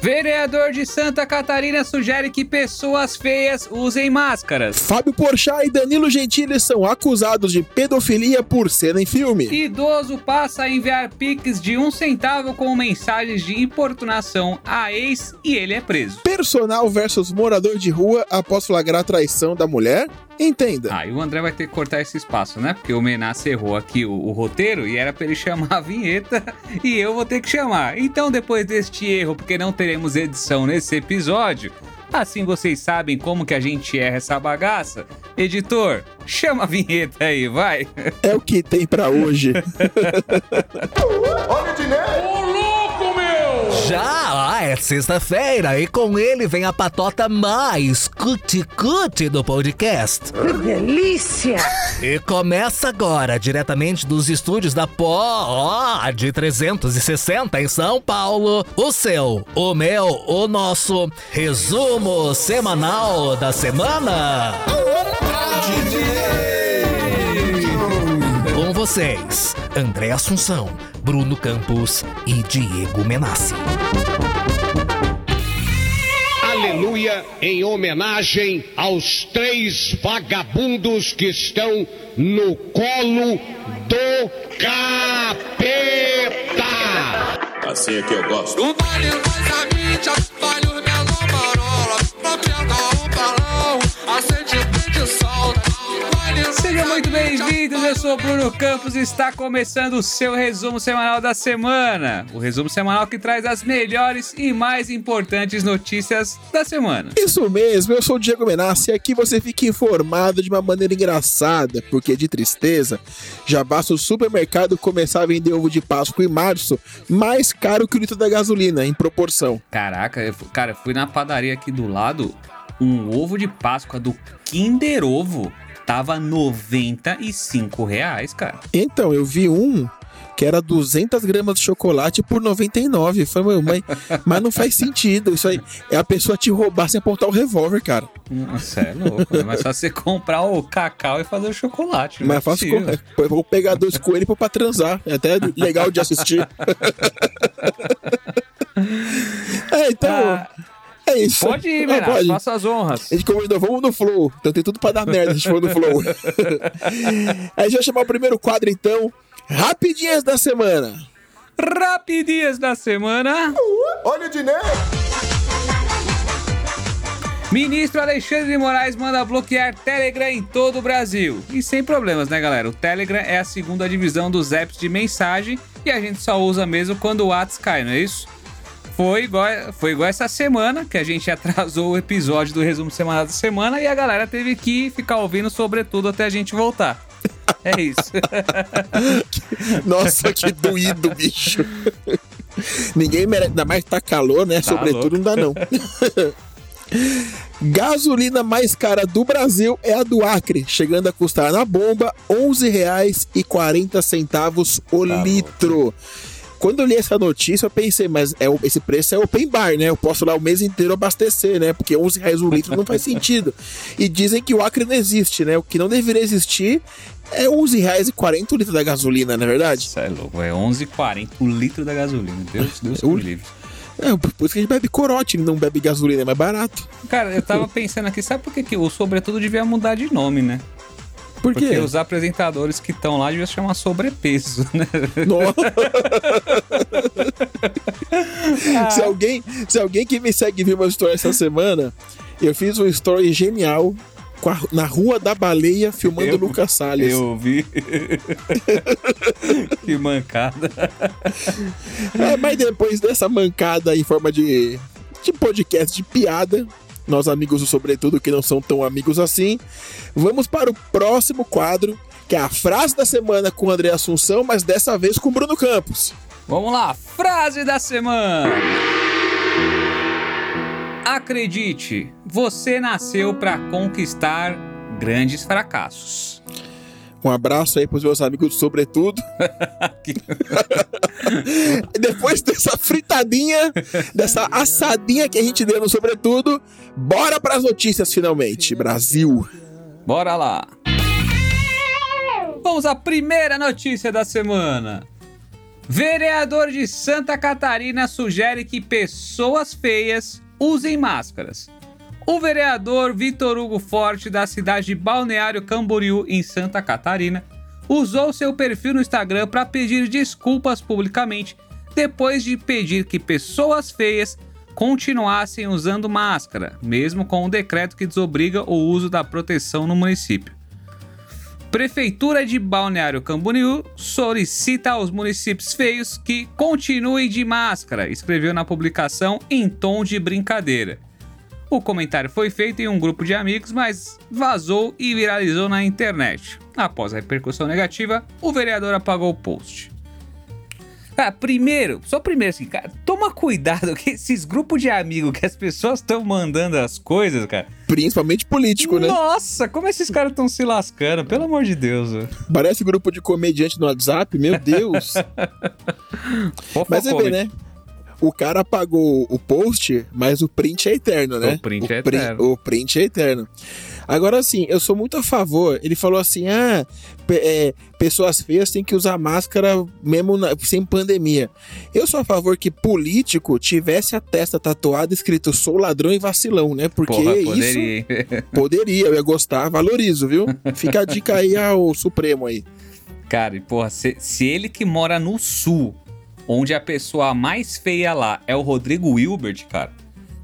Vereador de Santa Catarina sugere que pessoas feias usem máscaras. Fábio Porchat e Danilo Gentili são acusados de pedofilia por cena em filme. Idoso passa a enviar piques de um centavo com mensagens de importunação a ex e ele é preso. Personal versus morador de rua após flagrar traição da mulher. Entenda. Ah, e o André vai ter que cortar esse espaço, né? Porque o Menace errou aqui o, o, roteiro e era pra ele chamar a vinheta e eu vou ter que chamar. Então, depois deste erro, porque não teremos edição nesse episódio, assim vocês sabem como que a gente erra essa bagaça. Editor, chama a vinheta aí, vai. É o que tem para hoje. Olha o dinheiro! Já é sexta-feira e com ele vem a patota mais cuti-cuti do podcast. Que delícia! E começa agora, diretamente dos estúdios da Pó de 360 em São Paulo, o seu, o meu, o nosso resumo semanal da semana. Com vocês, André Assunção, Bruno Campos e Diego Menassi. Aleluia, em homenagem aos três vagabundos que estão no colo do capeta. Assim é que eu gosto. O baile faz a mídia, vale o melão marola. O balão, acende o de sol. Sejam muito bem-vindos, eu sou Bruno Campos e está começando o seu resumo semanal da semana. O resumo semanal que traz as melhores e mais importantes notícias da semana. Isso mesmo, eu sou o Diego Menassi e aqui você fica informado de uma maneira engraçada, porque de tristeza, já basta o supermercado começar a vender ovo de Páscoa em março mais caro que o litro da gasolina, em proporção. Caraca, eu, cara, fui na padaria aqui do lado, um ovo de Páscoa do Kinder Ovo tava 95 reais, cara. Então, eu vi um que era 200 gramas de chocolate por 99. Falei, mas, mas não faz sentido. Isso aí é a pessoa te roubar sem apontar o revólver, cara. Nossa, é louco. É mais fácil você comprar o cacau e fazer o chocolate. Mas é fácil. Vou pegar dois coelhos pra transar. É até legal de assistir. é, então. Ah. É isso. Pode ir, Menas, pode. faça as honras. A gente convidou, vamos no flow. Então tem tudo pra dar merda, a gente for no flow. a gente vai chamar o primeiro quadro, então. Rapidinhas da semana. Rapidinhas da semana. Olha o dinheiro. Ministro Alexandre de Moraes manda bloquear Telegram em todo o Brasil. E sem problemas, né, galera? O Telegram é a segunda divisão dos apps de mensagem e a gente só usa mesmo quando o WhatsApp cai, não é isso? Foi igual, foi igual essa semana que a gente atrasou o episódio do resumo semanal da semana e a galera teve que ficar ouvindo sobretudo até a gente voltar. É isso. Nossa, que doído, bicho. Ninguém merece, ainda mais tá calor, né? Tá Sobretudo louco. não dá não. Gasolina mais cara do Brasil é a do Acre, chegando a custar na bomba R$ 11,40 o tá litro. Louco. Quando eu li essa notícia, eu pensei, mas é, esse preço é open bar, né? Eu posso lá o mês inteiro abastecer, né? Porque 11 reais o litro não faz sentido. E dizem que o Acre não existe, né? O que não deveria existir é 11 reais e 40 o litro da gasolina, não é verdade? Isso é louco, é 11,40 o litro da gasolina. Deus, Deus o... livre. É, por isso que a gente bebe corote, não bebe gasolina, é mais barato. Cara, eu tava pensando aqui, sabe por que, que o sobretudo devia mudar de nome, né? Por quê? Porque os apresentadores que estão lá deviam se chamar sobrepeso, né? se, alguém, se alguém que me segue viu uma história essa semana, eu fiz uma story genial a, na Rua da Baleia filmando eu, Lucas Salles. Eu vi. que mancada. É, mas depois dessa mancada em forma de, de podcast de piada, nós amigos do Sobretudo que não são tão amigos assim. Vamos para o próximo quadro, que é a frase da semana com André Assunção, mas dessa vez com o Bruno Campos. Vamos lá, frase da semana. Acredite, você nasceu para conquistar grandes fracassos. Um abraço aí pros meus amigos, sobretudo. Depois dessa fritadinha, dessa assadinha que a gente deu no sobretudo, bora pras notícias finalmente. Brasil. Bora lá. Vamos à primeira notícia da semana. Vereador de Santa Catarina sugere que pessoas feias usem máscaras. O vereador Vitor Hugo Forte, da cidade de Balneário Camboriú, em Santa Catarina, usou seu perfil no Instagram para pedir desculpas publicamente depois de pedir que pessoas feias continuassem usando máscara, mesmo com o decreto que desobriga o uso da proteção no município. Prefeitura de Balneário Camboriú solicita aos municípios feios que continuem de máscara, escreveu na publicação em tom de brincadeira. O comentário foi feito em um grupo de amigos, mas vazou e viralizou na internet. Após a repercussão negativa, o vereador apagou o post. Cara, primeiro, só primeiro assim, cara, toma cuidado que esses grupos de amigos que as pessoas estão mandando as coisas, cara. Principalmente político, né? Nossa, como esses caras estão se lascando, pelo amor de Deus. Parece grupo de comediante no WhatsApp, meu Deus. Mas vê, Fofocômetro. né? O cara apagou o post, mas o print é eterno, né? O print é pri- eterno. O print é eterno. Agora, assim, eu sou muito a favor. Ele falou assim: ah, é, pessoas feias têm que usar máscara mesmo na- sem pandemia. Eu sou a favor que político tivesse a testa tatuada escrito sou ladrão e vacilão, né? Porque Porra, isso poderia, hein? poderia, eu ia gostar, valorizo, viu? Fica a dica aí ao Supremo aí. Cara, e porra, se, se ele que mora no sul, onde a pessoa mais feia lá é o Rodrigo Wilbert, cara,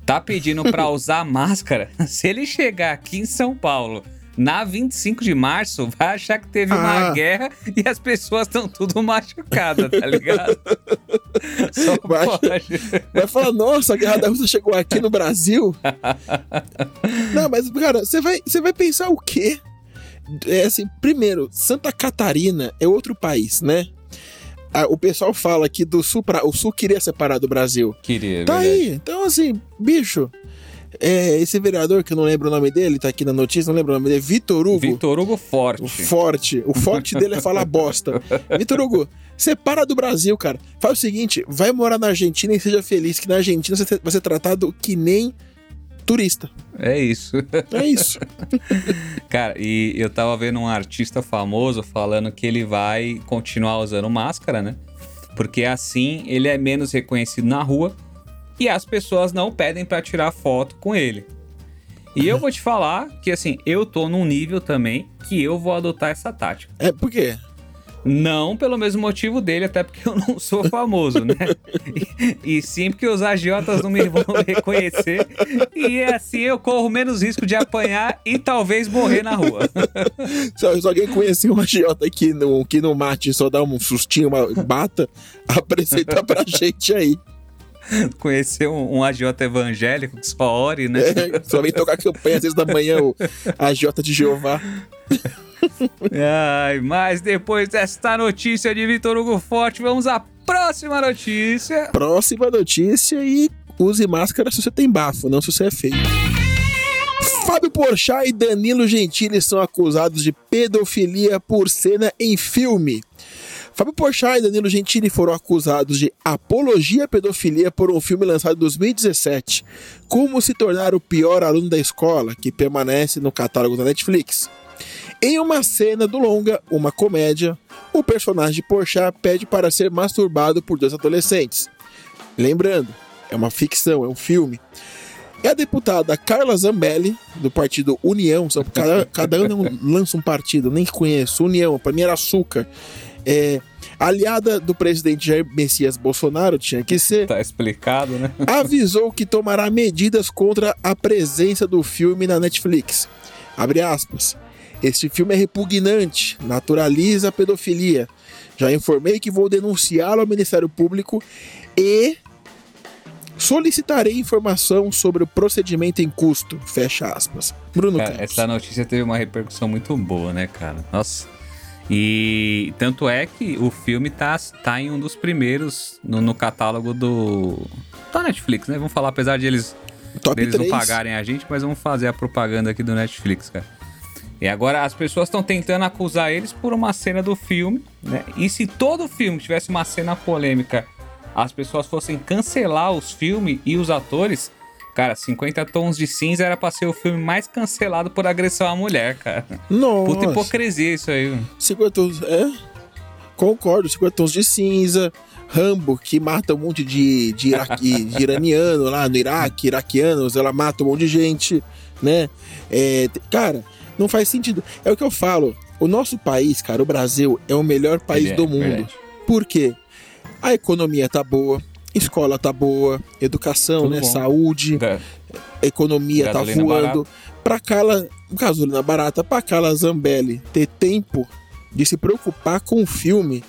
tá pedindo pra usar máscara, se ele chegar aqui em São Paulo na 25 de março, vai achar que teve uma Ah. guerra e as pessoas estão tudo machucadas, tá ligado? Só Vai- pode. Vai falar, nossa, a Guerra da Rússia chegou aqui no Brasil. Não, mas, cara, você vai, você vai pensar o quê? É assim, primeiro, Santa Catarina é outro país, né? Ah, o pessoal fala que do sul pra, o sul queria separar do Brasil. Queria, Tá verdade. aí. Então, assim, bicho, é, esse vereador, que eu não lembro o nome dele, tá aqui na notícia, não lembro o nome dele, Vitor Hugo. Vitor Hugo Forte. O forte. O forte dele é falar bosta. Vitor Hugo, separa do Brasil, cara. Faz o seguinte, vai morar na Argentina e seja feliz, que na Argentina você vai ser tratado que nem turista. É isso. É isso. Cara, e eu tava vendo um artista famoso falando que ele vai continuar usando máscara, né? Porque assim ele é menos reconhecido na rua e as pessoas não pedem pra tirar foto com ele. E eu vou te falar que assim, eu tô num nível também que eu vou adotar essa tática. É por quê? Não pelo mesmo motivo dele, até porque eu não sou famoso, né? E, e sim porque os agiotas não me vão reconhecer. E assim eu corro menos risco de apanhar e talvez morrer na rua. Se, se alguém conhecer um agiota que no, que no mate só dá um sustinho, uma bata, apresenta pra gente aí. Conhecer um, um agiota evangélico que só ore, né? É, só vem tocar campanha às vezes da manhã, o agiota de Jeová. Ai, mas depois desta notícia de Vitor Hugo Forte, vamos à próxima notícia. Próxima notícia e use máscara se você tem bafo, não se você é feio. Fábio Porchat e Danilo Gentili são acusados de pedofilia por cena em filme. Fábio Porchat e Danilo Gentili foram acusados de apologia à pedofilia por um filme lançado em 2017, Como se tornar o pior aluno da escola, que permanece no catálogo da Netflix. Em uma cena do longa, uma comédia, o personagem de Porchat pede para ser masturbado por dois adolescentes. Lembrando, é uma ficção, é um filme. E a deputada Carla Zambelli, do partido União, cada, cada ano lança um partido, nem conheço, União, para mim era açúcar. É, aliada do presidente Jair Messias Bolsonaro, tinha que ser, Tá explicado, né? avisou que tomará medidas contra a presença do filme na Netflix. Abre aspas. Este filme é repugnante, naturaliza a pedofilia. Já informei que vou denunciá-lo ao Ministério Público e solicitarei informação sobre o procedimento em custo. Fecha aspas. Bruno Cara, Campos. essa notícia teve uma repercussão muito boa, né, cara? Nossa. E tanto é que o filme tá, tá em um dos primeiros no, no catálogo do. da Netflix, né? Vamos falar, apesar de eles, Top deles não 3. pagarem a gente, mas vamos fazer a propaganda aqui do Netflix, cara. E agora as pessoas estão tentando acusar eles por uma cena do filme, né? E se todo filme tivesse uma cena polêmica, as pessoas fossem cancelar os filmes e os atores, cara, 50 Tons de Cinza era pra ser o filme mais cancelado por agressão à mulher, cara. Nossa. Puta hipocrisia isso aí. 50 é? Concordo, 50 tons de cinza. Rambo, que mata um monte de, de, iraqui- de iraniano lá no Iraque, iraquianos, ela mata um monte de gente, né? É, cara, não faz sentido. É o que eu falo. O nosso país, cara, o Brasil, é o melhor país é, do mundo. verdade. Por quê? A economia tá boa, escola tá boa, educação, Tudo né? bom. Saúde, Da- economia tá Gasolina voando. Pra Carla, gasolina barata, pra Carla Zambelli ter tempo de se preocupar com o filme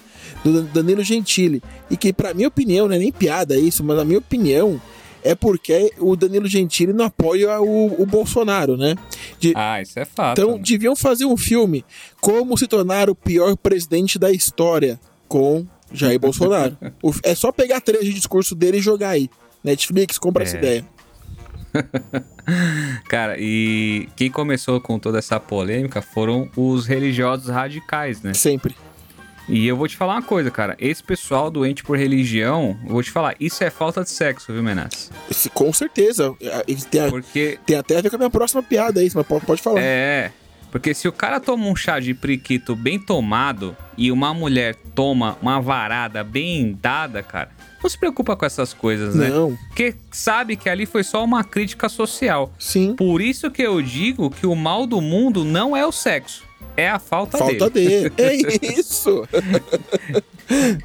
do Dan- Danilo Gentili. E que, pra minha opinião, não é nem piada isso, mas na minha opinião, é porque o Danilo Gentili não apoia o, o Bolsonaro, né? De- Ah, isso é fato. então, né? deviam fazer um filme Como se tornar o pior presidente da história com Jair Bolsonaro. É só pegar três de discurso dele e jogar aí. Netflix, compra essa É. ideia. Cara, e quem começou com toda essa polêmica foram os religiosos radicais, né? Sempre. E eu vou te falar uma coisa, cara. Esse pessoal doente por religião, eu vou te falar, isso é falta de sexo, viu, Menas? Esse- Com certeza. É, Tem, a- Porque tem até a ver com a minha próxima piada aí, mas pode, pode falar. É, porque se o cara toma um chá de priquito bem tomado e uma mulher toma uma varada bem dada, cara, não se preocupa com essas coisas, né? Não, Porque sabe que ali foi só uma crítica social. sim. Por isso que eu digo que o mal do mundo não é o sexo, é a falta, Falta dele. dele. É isso.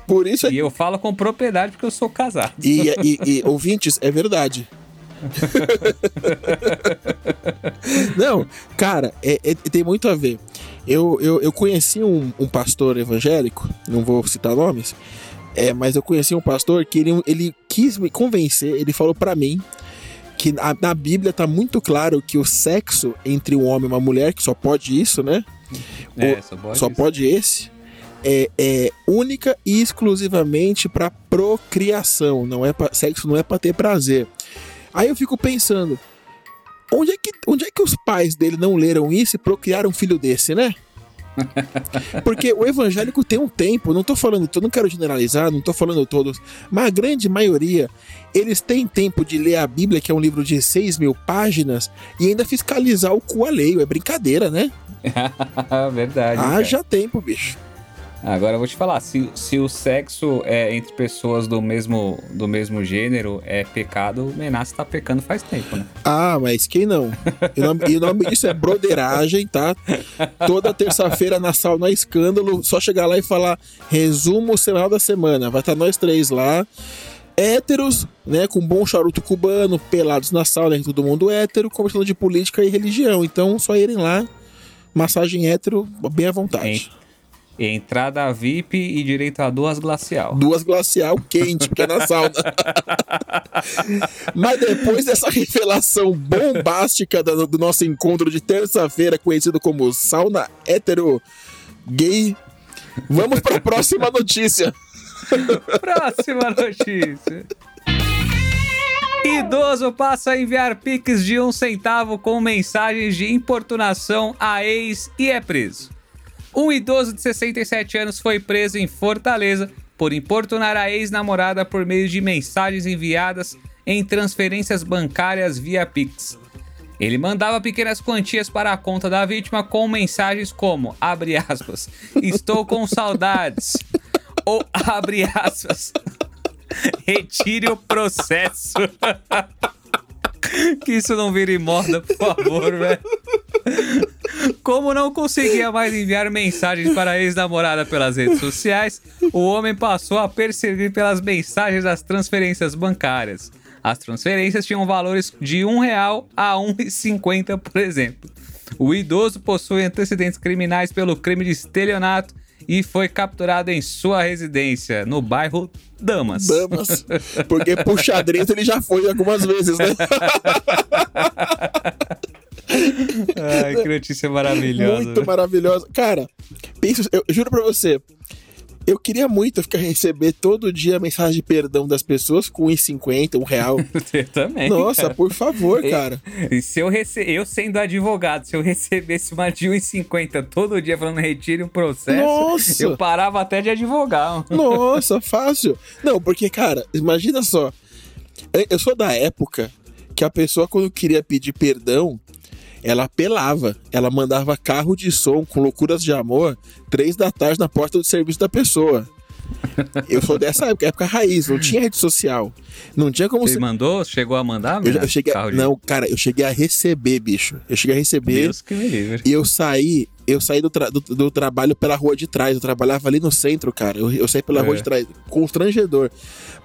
Por isso é E eu falo com propriedade porque eu sou casado. E, e- e, ouvintes, é verdade. Não, cara, é- é- tem muito a ver. Eu, eu, eu conheci um, um pastor evangélico, não vou citar nomes, é, mas eu conheci um pastor que ele, ele quis me convencer, ele falou pra mim que na, na Bíblia tá muito claro que o sexo entre um homem e uma mulher, que só pode isso, né? É, O- só pode só isso. pode esse. É, é única e exclusivamente para procriação, não é pra, sexo não é para ter prazer. Aí eu fico pensando, onde é que onde é que os pais dele não leram isso e procriaram um filho desse, né? Porque o evangélico tem um tempo, não tô falando, eu não quero generalizar, não tô falando todos, mas a grande maioria, eles têm tempo de ler a Bíblia, que é um livro de 6 mil páginas, e ainda fiscalizar o cu alheio. É brincadeira, né? Verdade. cara. Haja tempo, bicho. Agora eu vou te falar, se, se o sexo é entre pessoas do mesmo, do mesmo gênero é pecado, o Menace tá pecando faz tempo, né? Ah, mas quem não? E o nome, e o nome disso é broderagem, tá? Toda terça-feira na sauna escândalo, só chegar lá e falar resumo semanal da semana. Vai estar nós três lá, héteros, né? Com bom charuto cubano, pelados na sauna, todo mundo hétero, conversando de política e religião. Então, só irem lá, massagem hétero, bem à vontade. Entrada VIP e direito a duas glacial. Duas glacial quente, porque é na sauna. Mas depois dessa revelação bombástica do, do nosso encontro de terça-feira, conhecido como sauna hétero gay, vamos para a próxima notícia. Próxima notícia. Idoso passa a enviar piques de um centavo com mensagens de importunação a ex e é preso. Um idoso de 67 anos foi preso em Fortaleza por importunar a ex-namorada por meio de mensagens enviadas em transferências bancárias via Pix. Ele mandava pequenas quantias para a conta da vítima com mensagens como, abre aspas, estou com saudades, ou abre aspas, retire o processo. que isso não vire moda, por favor, velho. Como não conseguia mais enviar mensagens para a ex-namorada pelas redes sociais, o homem passou a perseguir pelas mensagens das transferências bancárias. As transferências tinham valores de R$ 1 real a R$ 1,50, por exemplo. O idoso possui antecedentes criminais pelo crime de estelionato e foi capturado em sua residência, no bairro Damas. Damas. Porque pro xadrez ele já foi algumas vezes, né? Ai, que notícia maravilhosa. Muito maravilhosa. Cara, pensa, eu juro pra você. Eu queria muito ficar receber todo dia mensagem de perdão das pessoas com 1,50, um real. Eu também. Nossa, cara. por favor, cara. E se eu rece... eu sendo advogado, se eu recebesse uma de 1,50 todo dia falando retire um processo, Nossa! eu parava até de advogar. Nossa, fácil. Não, porque, cara, imagina só. Eu sou da época que a pessoa, quando queria pedir perdão, ela apelava. Ela mandava carro de som com loucuras de amor, três da tarde na porta do serviço da pessoa. Eu sou dessa época, época raiz, não tinha rede social. Não tinha como Você você. mandou? Chegou a mandar? Eu, menina? eu cheguei. a- Não, cara, eu cheguei a receber, bicho. Eu cheguei a receber. Deus que me livre. E eu saí, eu saí do, tra- do, do trabalho pela rua de trás. Eu trabalhava ali no centro, cara. Eu, eu saí pela É. rua de trás, constrangedor.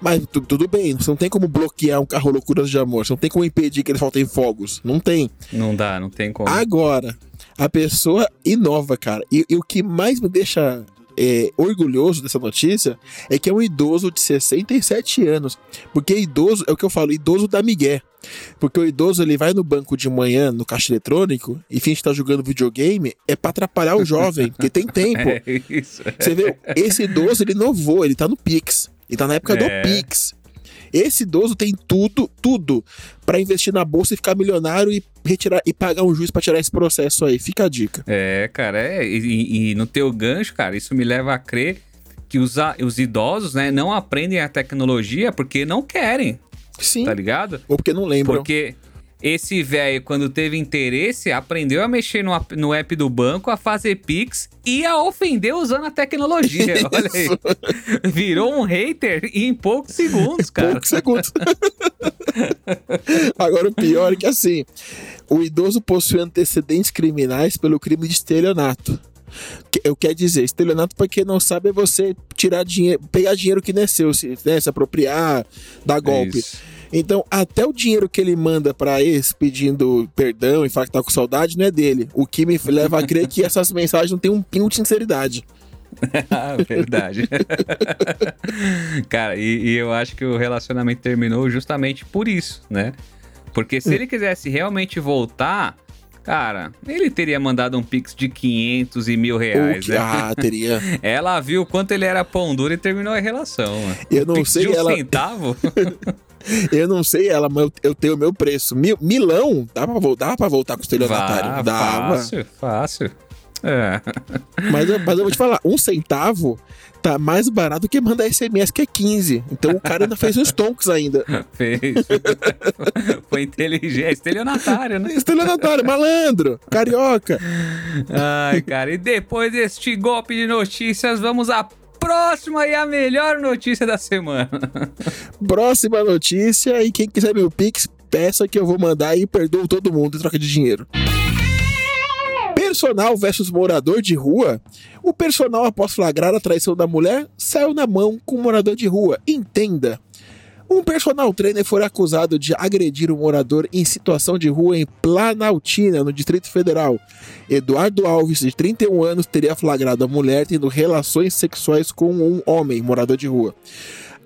Mas tu- tudo bem, você não tem como bloquear um carro loucuras de amor. Você não tem como impedir que ele faltem fogos. Não tem. Não dá, não tem como. Agora, a pessoa inova, cara. E, e o que mais me deixa é, orgulhoso dessa notícia é que é um idoso de 67 anos. Porque idoso, é o que eu falo, idoso da Miguel. Porque o idoso ele vai no banco de manhã, no caixa eletrônico, e finge estar jogando videogame, é pra atrapalhar o jovem, porque tem tempo. É isso. Você vê, esse idoso ele inovou, ele tá no Pix. Ele tá na época É. do Pix. Esse idoso tem tudo, tudo pra investir na bolsa e ficar milionário e retirar e pagar um juiz pra tirar esse processo aí. Fica a dica. É, cara, é. E, e- no teu gancho, cara, isso me leva a crer que os, os idosos, né, não aprendem a tecnologia porque não querem, Sim. tá ligado? Ou porque não lembram. Porque esse velho, quando teve interesse, aprendeu a mexer no, app- no app do banco, a fazer Pix e a ofender usando a tecnologia. Olha aí. Virou um hater em poucos segundos, cara. Poucos segundos. Agora o pior é que assim, o idoso possui antecedentes criminais pelo crime de estelionato. Que- Eu quero dizer, estelionato, pra quem não sabe, é você tirar dinheiro, pegar dinheiro que não é seu, se, né, se apropriar, dar golpe. Isso. Então, até o dinheiro que ele manda pra ex pedindo perdão e falar que tá com saudade não é dele. O que me leva a crer que essas mensagens não têm um pingo de sinceridade. Ah, verdade. Cara, e, e eu acho que o relacionamento terminou justamente por isso, né? Porque se ele quisesse realmente voltar, cara, ele teria mandado um pix de 500 e mil reais, que- né? ah, teria. Ela viu quanto ele era pão duro e terminou a relação. mano. Eu não sei, um ela- centavo? Eu não sei ela, mas eu, eu tenho o meu preço. Mil, milão, dá pra, dá pra voltar com o estelionatário? Dava. Fácil, fácil. É. Mas, eu- mas eu vou te falar, um centavo tá mais barato que mandar SMS, que é 15. Então o cara ainda fez uns tonks ainda. Fez. Foi inteligente. Estelionatário, né? Estelionatário, malandro, carioca. Ai, cara, e depois deste golpe de notícias, vamos à próxima e a melhor notícia da semana. Próxima notícia, e quem quiser meu Pix, peça que eu vou mandar e perdoo todo mundo em troca de dinheiro. Personal versus morador de rua. O personal, após flagrar a traição da mulher, saiu na mão com o morador de rua. Entenda. Um personal trainer foi acusado de agredir um morador em situação de rua em Planaltina, no Distrito Federal. Eduardo Alves, de 31 anos, teria flagrado a mulher tendo relações sexuais com um homem, morador de rua.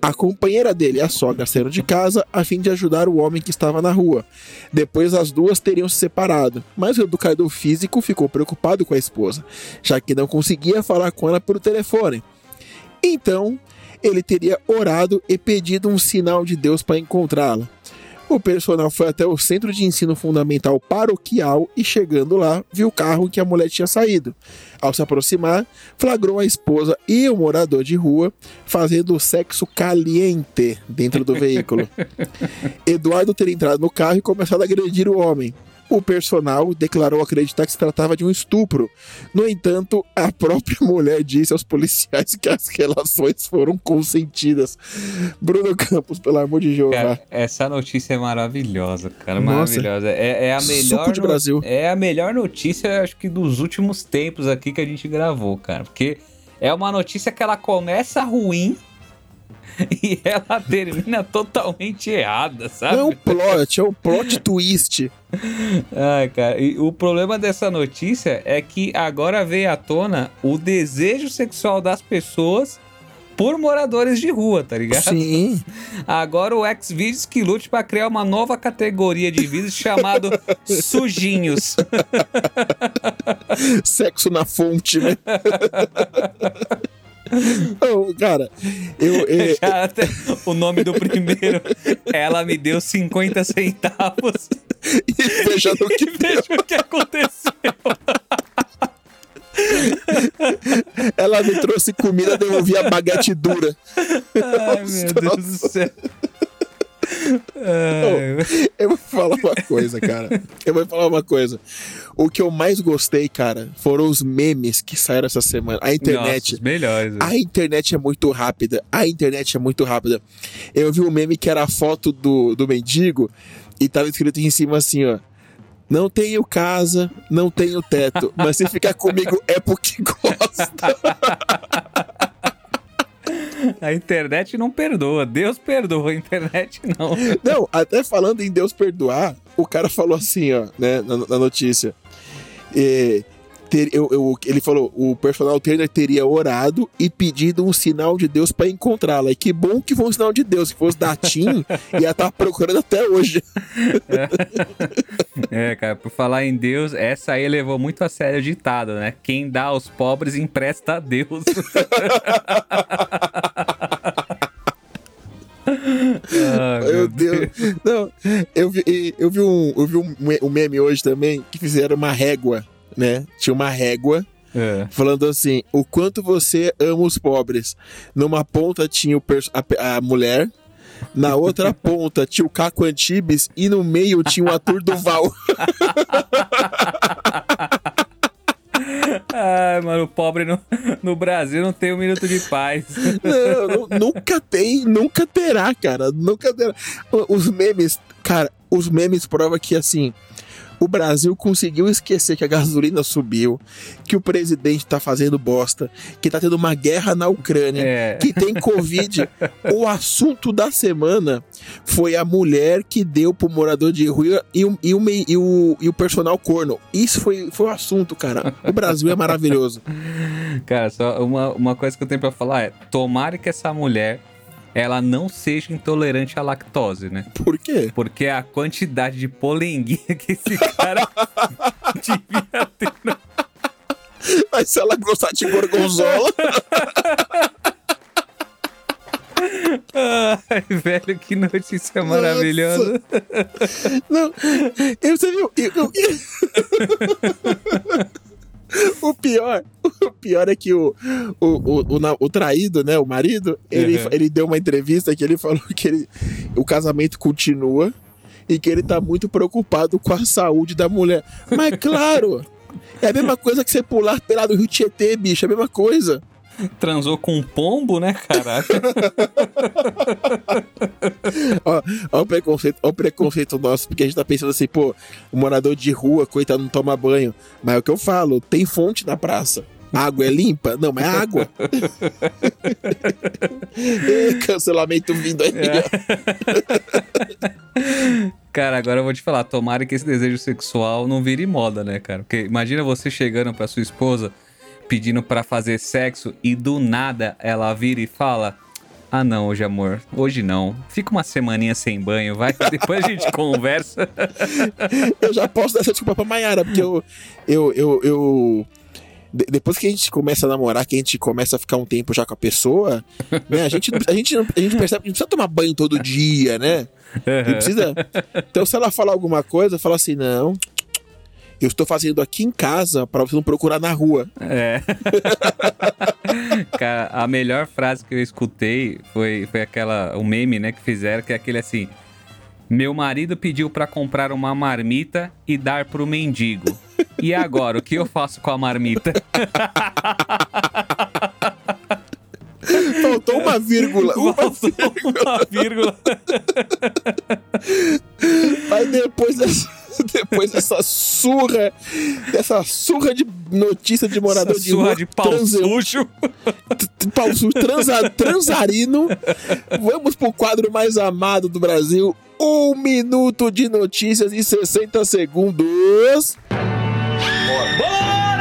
A companheira dele e a sogra saíram de casa a fim de ajudar o homem que estava na rua. Depois as duas teriam se separado, mas o educador físico ficou preocupado com a esposa, já que não conseguia falar com ela por telefone. Então, ele teria orado e pedido um sinal de Deus para encontrá-la. O personal foi até o centro de ensino fundamental paroquial e, chegando lá, viu o carro em que a mulher tinha saído. Ao se aproximar, flagrou a esposa e o morador de rua fazendo sexo caliente dentro do veículo. Eduardo teria entrado no carro e começado a agredir o homem. O personal declarou acreditar que se tratava de um estupro. No entanto, a própria mulher disse aos policiais que as relações foram consentidas. Bruno Campos, pelo amor de Jeová. Cara, essa notícia é maravilhosa, cara. Nossa. Maravilhosa. É, é a Suco melhor. de no- Brasil. É a melhor notícia, acho que, dos últimos tempos aqui que a gente gravou, cara. Porque é uma notícia que ela começa ruim e ela termina totalmente errada, sabe? Não é um plot, é um plot twist. Ai, cara, e o problema dessa notícia é que agora veio à tona o desejo sexual das pessoas por moradores de rua, tá ligado? Sim. Agora o Xvideos que lute pra criar uma nova categoria de vídeos chamado sujinhos. Sexo na fonte, né? Não, cara, eu, é, Já até o nome do primeiro, ela me deu 50 centavos veja que e veja o que aconteceu. ela me trouxe comida, devolvi a baguete dura. Ai, meu Deus do céu. Ô, eu vou falar uma coisa, cara. Eu vou falar uma coisa. O que eu mais gostei, cara, foram os memes que saíram essa semana. A internet. Nossa, os melhores. A internet é muito rápida. A internet é muito rápida. Eu vi um meme que era a foto do, do mendigo e tava escrito em cima assim, ó. Não tenho casa, não tenho teto, mas se ficar comigo é porque gosta. A internet não perdoa. Deus perdoa, a internet não. Não, até falando em Deus perdoar, o cara falou assim, ó, né, na, na notícia. É, ter- eu- eu- ele falou, o personal trainer teria orado e pedido um sinal de Deus pra encontrá-la. E que bom que foi um sinal de Deus. Se fosse da TIM, ia estar procurando até hoje. É, cara, por falar em Deus, essa aí levou muito a sério o ditado, né? Quem dá aos pobres empresta a Deus. Ah, Meu Deus. Não, eu vi, eu vi, um, eu vi um, um meme hoje também que fizeram uma régua, né? Tinha uma régua É. falando assim: o quanto você ama os pobres. Numa ponta tinha a, a mulher, na outra ponta tinha o Caco Antibes e no meio tinha o ator Duval. Ai, mano, o pobre no, no Brasil não tem um minuto de paz. Não, nu- nunca tem, nunca terá, cara. Nunca terá. Os memes, cara, os memes provam que assim. O Brasil conseguiu esquecer que a gasolina subiu, que o presidente tá fazendo bosta, que tá tendo uma guerra na Ucrânia, É. que tem Covid. o assunto da semana foi a mulher que deu pro morador de rua e o, e o, e o, e o personal corno. Isso foi, foi o assunto, cara. O Brasil é maravilhoso. Cara, só uma, uma coisa que eu tenho pra falar é: tomara que essa mulher ela não seja intolerante à lactose, né? Por quê? Porque a quantidade de polenguinha que esse cara devia ter. no- Mas se ela gostar de gorgonzola. Ai, velho, que notícia maravilhosa. Não, eu, você viu? eu- eu- o pior, o pior é que o, o, o, o, o traído, né, o marido, ele, Uhum. ele deu uma entrevista que ele falou que ele, o casamento continua e que ele tá muito preocupado com a saúde da mulher. Mas claro, é a mesma coisa que você pular pela do Rio Tietê, bicho, é a mesma coisa. Transou com um pombo, né, caralho? Ó, ó o preconceito, ó o preconceito nosso, porque a gente tá pensando assim, pô, o morador de rua, coitado, não toma banho. Mas é o que eu falo, tem fonte na praça. A água é limpa? Não, mas é água. Cancelamento vindo aí. Cara, agora eu vou te falar, tomara que esse desejo sexual não vire moda, né, cara? Porque imagina você chegando pra sua esposa pedindo pra fazer sexo e do nada ela vira e fala: "Ah, não, hoje amor, hoje não. Fica uma semaninha sem banho, vai, depois a gente conversa". Eu já posso dar essa desculpa pra Mayara, porque eu. eu, eu, eu- de- depois que a gente começa a namorar, que a gente começa a ficar um tempo já com a pessoa, né? A gente, a gente, não- a gente percebe que não precisa tomar banho todo dia, né? Não precisa. Então, se ela falar alguma coisa, fala assim: não. Eu estou fazendo aqui em casa pra você não procurar na rua. É. Cara, a melhor frase que eu escutei foi, foi aquela, o meme, né, que fizeram, que é aquele assim: Meu marido pediu pra comprar uma marmita e dar pro mendigo. E agora, o que eu faço com a marmita? Faltou uma vírgula. Uma Faltou uma vírgula. Mas depois dessa, depois dessa surra, dessa surra de notícia de morador Essa de rua, surra de pau transa- sujo. pau sujo, transa- transarino, vamos pro quadro mais amado do Brasil. Um minuto de notícias em 60 segundos. Me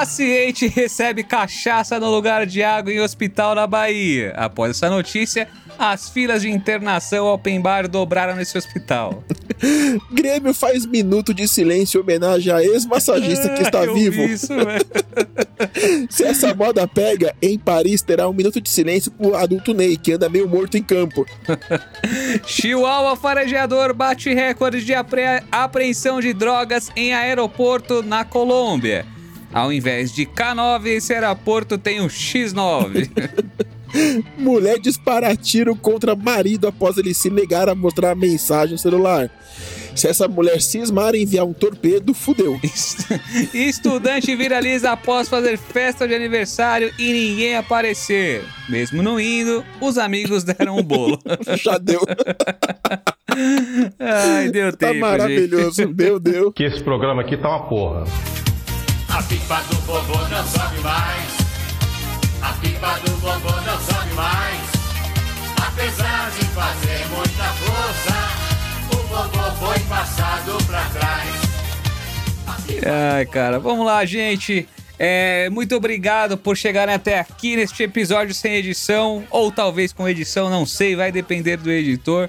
Paciente recebe cachaça no lugar de água em hospital na Bahia. Após essa notícia, as filas de internação open bar dobraram nesse hospital. Grêmio faz minuto de silêncio em homenagem a ex-massagista que está Eu vivo. vi Isso. Se essa moda pega, em Paris terá um minuto de silêncio pro adulto Ney, que anda meio morto em campo. Chihuahua farejador bate recorde de apre- apreensão de drogas em aeroporto na Colômbia. Ao invés de K9, esse aeroporto tem o X9. Mulher dispara tiro contra marido após ele se negar a mostrar a mensagem no celular. Se essa mulher cismar em enviar um torpedo, fudeu. Estudante viraliza após fazer festa de aniversário e ninguém aparecer. Mesmo não indo, os amigos deram um bolo. Já deu. Ai, deu Tá tempo, gente. maravilhoso. Meu Deus. Que esse programa aqui tá uma porra. A pipa do vovô não sobe mais. A pipa do vovô não sobe mais. Apesar de fazer muita força, o vovô foi passado pra trás. Ai, cara, vamos lá, gente. É, muito obrigado por chegarem até aqui neste episódio sem edição, ou talvez com edição, não sei, vai depender do editor.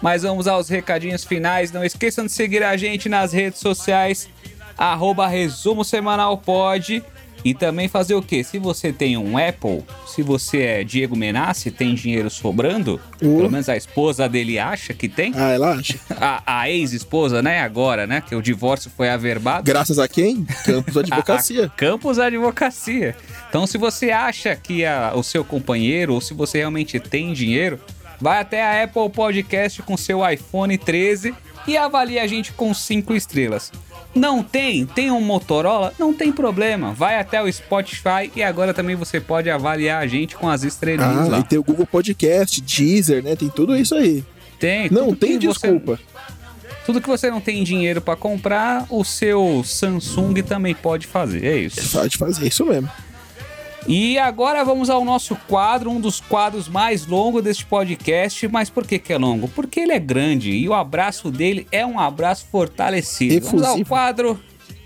Mas vamos aos recadinhos finais. Não esqueçam de seguir a gente nas redes sociais, arroba resumo semanal pod. E também fazer o quê? Se você tem um Apple, se você é Diego Menassi, tem dinheiro sobrando, pelo menos a esposa dele acha que tem, Ah, ela acha. a, a ex-esposa, né, agora, né, que o divórcio foi averbado. Graças a quem? Campos Advocacia. A- a Campos Advocacia. Então, se você acha que a- o seu companheiro, ou se você realmente tem dinheiro, vai até a Apple Podcast com seu iPhone 13 e avalie a gente com 5 estrelas. Não tem? Tem um Motorola? Não tem problema. Vai até o Spotify e agora também você pode avaliar a gente com as estrelinhas Ah, lá. e tem o Google Podcast, Deezer, né? Tem tudo isso aí. Tem. Não tem que você- desculpa. tudo que você não tem dinheiro pra comprar, o seu Samsung também pode fazer. É isso. Pode fazer isso mesmo. E agora vamos ao nosso quadro, um dos quadros mais longos deste podcast. Mas por que, que é longo? Porque ele é grande e o abraço dele é um abraço fortalecido. Vamos ao Efusivo. quadro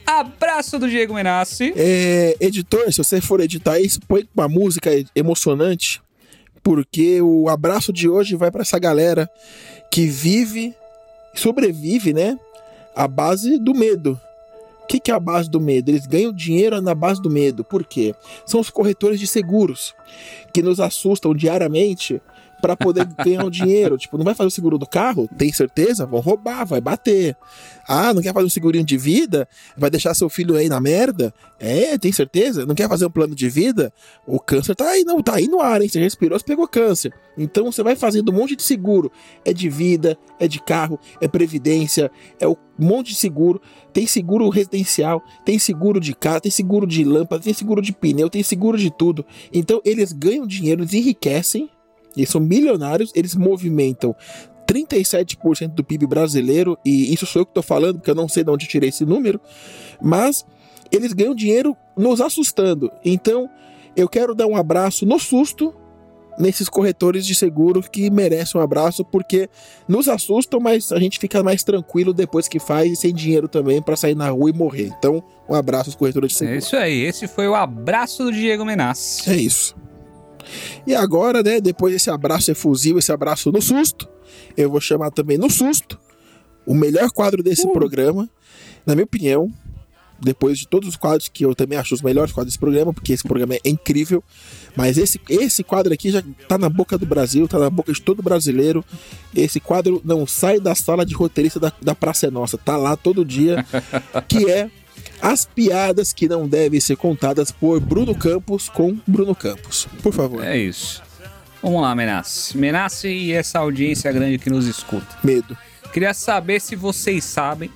Abraço do Diego Menassi. É, editor, se você for editar isso, põe uma música emocionante, porque o abraço de hoje vai pra essa galera que vive, sobrevive, né? À base do medo. O que, que é a base do medo? Eles ganham dinheiro na base do medo. Por quê? São os corretores de seguros que nos assustam diariamente para poder ganhar um dinheiro. Tipo, não vai fazer o seguro do carro? Tem certeza? Vão roubar, vai bater. Ah, não quer fazer um segurinho de vida? Vai deixar seu filho aí na merda? É, tem certeza? Não quer fazer um plano de vida? O câncer tá aí, não, tá aí no ar, hein? Você respirou, você pegou câncer. Então você vai fazendo um monte de seguro. É de vida, é de carro, é previdência, é um monte de seguro. Tem seguro residencial, tem seguro de casa, tem seguro de lâmpada, tem seguro de pneu, tem seguro de tudo. Então eles ganham dinheiro, eles enriquecem, eles são milionários, eles movimentam 37% do PIB brasileiro, e isso sou eu que estou falando, porque eu não sei de onde tirei esse número, mas eles ganham dinheiro nos assustando. Então, eu quero dar um abraço no susto nesses corretores de seguro que merecem um abraço, porque nos assustam, mas a gente fica mais tranquilo depois que faz e sem dinheiro também para sair na rua e morrer. Então, um abraço aos corretores de É seguro. isso aí, esse foi o abraço do Diego Menassi. É isso. E agora, né, depois desse abraço efusivo, esse abraço no susto, eu vou chamar também no susto o melhor quadro desse programa, na minha opinião, depois de todos os quadros que eu também acho os melhores quadros desse programa, porque esse programa é incrível, mas esse, esse quadro aqui já tá na boca do Brasil, tá na boca de todo brasileiro. Esse quadro não sai da sala de roteirista da, da Praça é Nossa, tá lá todo dia, que é as piadas que não devem ser contadas por Bruno Campos com Bruno Campos. Por favor. É isso. Vamos lá, Menassi. Menassi e essa audiência grande que nos escuta. Medo. Queria saber se vocês sabem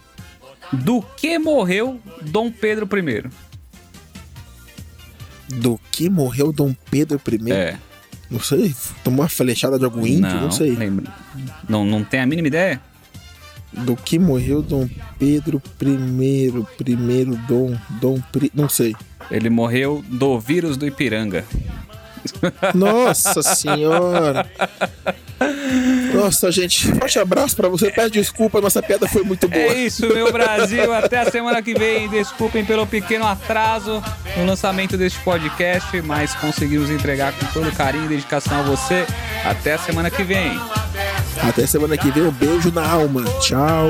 do que morreu Dom Pedro I. Do que morreu Dom Pedro I? É. Não sei. Tomou uma flechada de algum índio? Não, sei. lembra. Não, não tem a mínima ideia? Do que morreu Dom Pedro I? Primeiro Dom. Dom. Pri... Não sei. Ele morreu do vírus do Ipiranga. Nossa senhora. Nossa, gente. Forte abraço pra você. Peço desculpa, nossa piada foi muito boa. É isso, meu Brasil. Até a semana que vem. Desculpem pelo pequeno atraso no lançamento deste podcast, mas conseguimos entregar com todo carinho e dedicação a você. Até a semana que vem. Até semana que vem. Um beijo na alma. Tchau.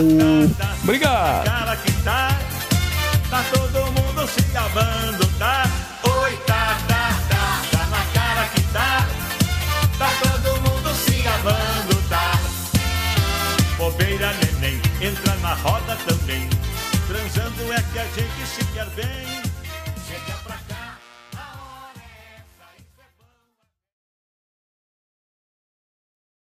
Obrigado. cara que tá, tá todo mundo se gabando, tá? Oi, tá, tá, tá, tá na cara que tá, tá todo mundo se gabando, tá? Bobeira neném, entra na roda também, transando é que a gente se quer bem.